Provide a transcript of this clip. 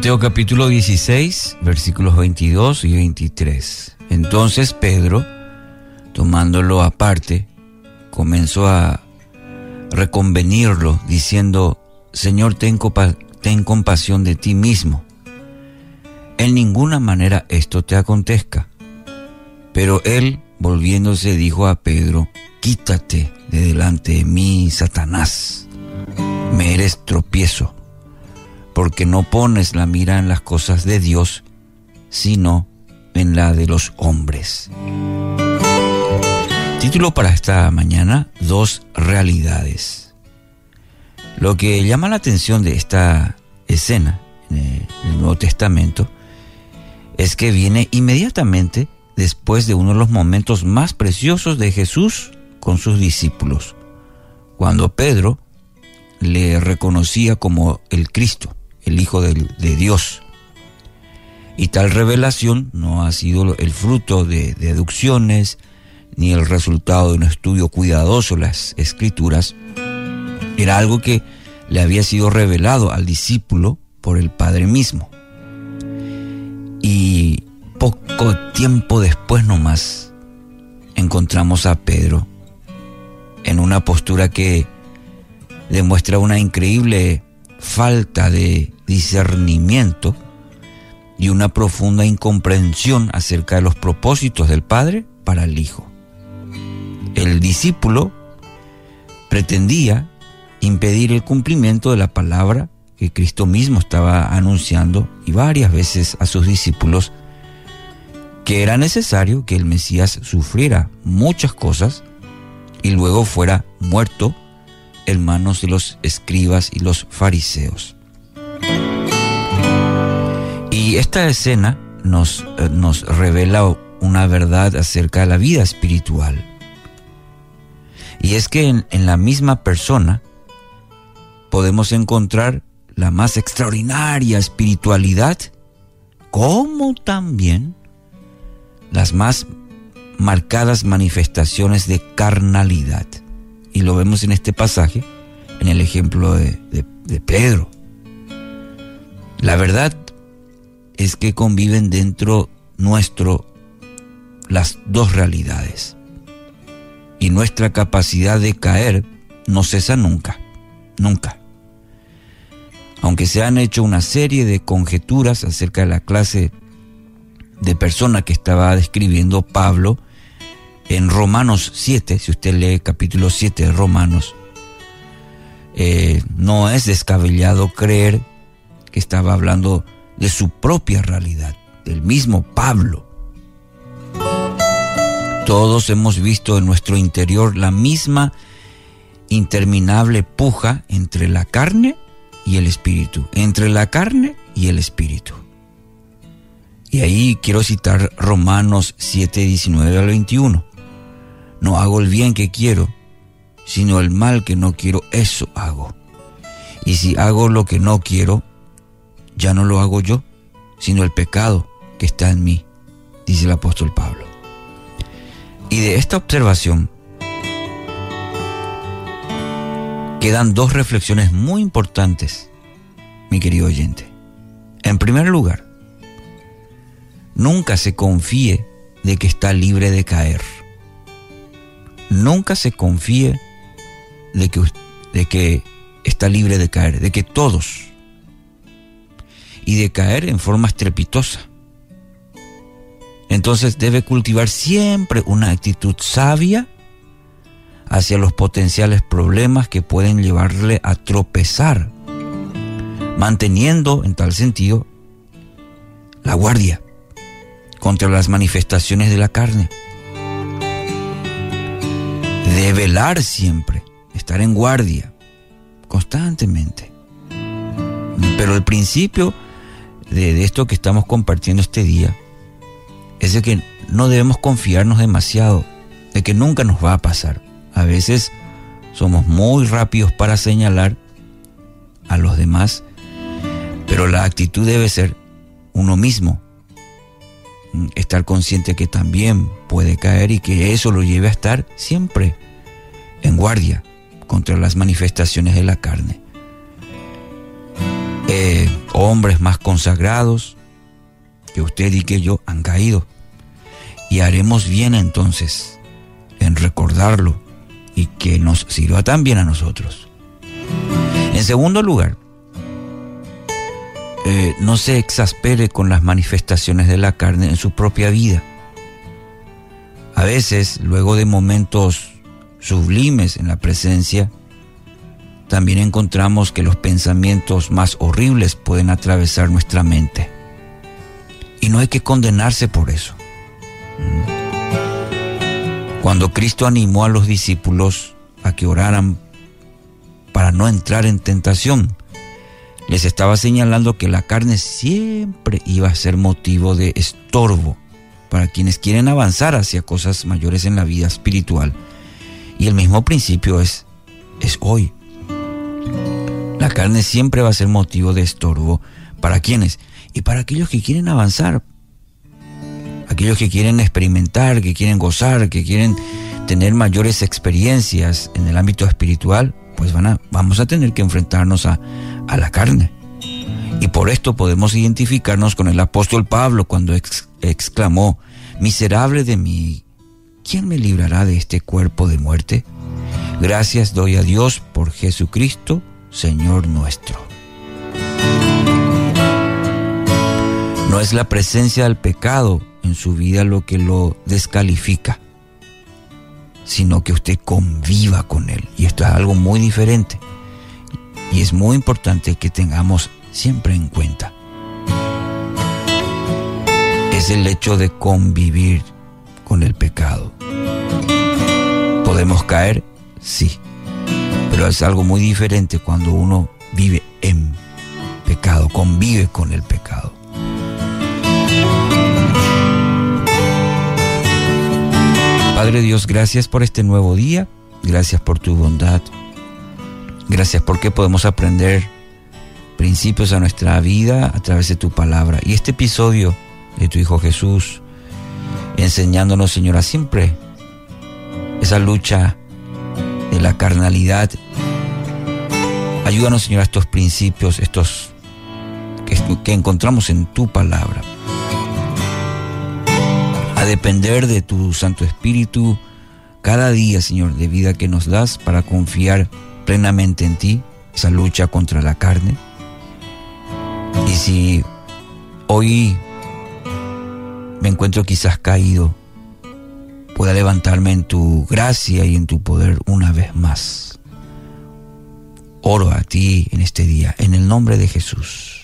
Mateo capítulo 16, versículos 22 y 23. Entonces Pedro, tomándolo aparte, comenzó a reconvenirlo, diciendo, Señor, ten, ten compasión de ti mismo. En ninguna manera esto te acontezca. Pero él, volviéndose, dijo a Pedro, Quítate de delante de mí, Satanás. Me eres tropiezo, porque no pones la mira en las cosas de Dios, sino en la de los hombres. Título para esta mañana, Dos realidades. Lo que llama la atención de esta escena en el Nuevo Testamento es que viene inmediatamente después de uno de los momentos más preciosos de Jesús con sus discípulos, cuando Pedro le reconocía como el Cristo, el Hijo de, Dios. Y tal revelación no ha sido el fruto de deducciones ni el resultado de un estudio cuidadoso de las escrituras, era algo que le había sido revelado al discípulo por el Padre mismo. Y poco tiempo después nomás encontramos a Pedro en una postura que demuestra una increíble falta de discernimiento y una profunda incomprensión acerca de los propósitos del Padre para el Hijo. El discípulo pretendía impedir el cumplimiento de la palabra que Cristo mismo estaba anunciando y varias veces a sus discípulos que era necesario que el Mesías sufriera muchas cosas y luego fuera muerto en manos de los escribas y los fariseos. Y esta escena nos, eh, nos revela una verdad acerca de la vida espiritual. Y es que en la misma persona podemos encontrar la más extraordinaria espiritualidad, como también las más marcadas manifestaciones de carnalidad. Y lo vemos en este pasaje, en el ejemplo de, Pedro. La verdad es que conviven dentro nuestro las dos realidades. Y nuestra capacidad de caer no cesa nunca, nunca. Aunque se han hecho una serie de conjeturas acerca de la clase de persona que estaba describiendo Pablo en Romanos 7, si usted lee capítulo 7 de Romanos, eh, no es descabellado creer que estaba hablando de su propia realidad, del mismo Pablo. Todos hemos visto en nuestro interior la misma interminable puja entre la carne y el espíritu, entre la carne y el espíritu. Y ahí quiero citar Romanos 7, 19 al 21. No hago el bien que quiero, sino el mal que no quiero, eso hago. Y si hago lo que no quiero, ya no lo hago yo, sino el pecado que está en mí, dice el apóstol Pablo. Y de esta observación quedan dos reflexiones muy importantes, mi querido oyente. En primer lugar, Nunca se confíe de que está libre de caer. Nunca se confíe de que, está libre de caer, de que todos, y de caer en forma estrepitosa. Entonces debe cultivar siempre una actitud sabia hacia los potenciales problemas que pueden llevarle a tropezar, manteniendo en tal sentido la guardia contra las manifestaciones de la carne. De velar siempre, estar en guardia, constantemente. Pero el principio de, esto que estamos compartiendo este día es de que no debemos confiarnos demasiado, de que nunca nos va a pasar. A veces somos muy rápidos para señalar a los demás, pero la actitud debe ser uno mismo, estar consciente que también puede caer y que eso lo lleve a estar siempre en guardia contra las manifestaciones de la carne. eh, hombres más consagrados que usted y que yo han caído. Y haremos bien entonces en recordarlo y que nos sirva también a nosotros. En segundo lugar, eh, no se exaspere con las manifestaciones de la carne en su propia vida. A veces, luego de momentos sublimes en la presencia, también encontramos que los pensamientos más horribles pueden atravesar nuestra mente. Y no hay que condenarse por eso. Mm. Cuando Cristo animó a los discípulos a que oraran para no entrar en tentación, les estaba señalando que la carne siempre iba a ser motivo de estorbo para quienes quieren avanzar hacia cosas mayores en la vida espiritual. Y el mismo principio es, es hoy. La carne siempre va a ser motivo de estorbo para quienes y para aquellos que quieren avanzar, aquellos que quieren experimentar, que quieren gozar, que quieren tener mayores experiencias en el ámbito espiritual, pues van a, vamos a tener que enfrentarnos a, a la carne. Y por esto podemos identificarnos con el apóstol Pablo cuando exclamó, miserable de mí, ¿quién me librará de este cuerpo de muerte? Gracias doy a Dios por Jesucristo, Señor nuestro. No es la presencia del pecado en su vida lo que lo descalifica, sino que usted conviva con él. Y esto es algo muy diferente. Y es muy importante que tengamos siempre en cuenta. Es el hecho de convivir con el pecado. ¿Podemos caer? Sí. Pero es algo muy diferente cuando uno vive en pecado, convive con el pecado. Padre Dios, gracias por este nuevo día, gracias por tu bondad, gracias porque podemos aprender principios a nuestra vida a través de tu palabra. Y este episodio de tu Hijo Jesús, enseñándonos, Señora, siempre esa lucha de la carnalidad. Ayúdanos, Señor, a estos principios, estos que, encontramos en tu palabra. A depender de tu Santo Espíritu cada día, Señor, de vida que nos das para confiar plenamente en ti, esa lucha contra la carne y si hoy me encuentro quizás caído, pueda levantarme en tu gracia y en tu poder una vez más. Oro a ti en este día, en el nombre de Jesús.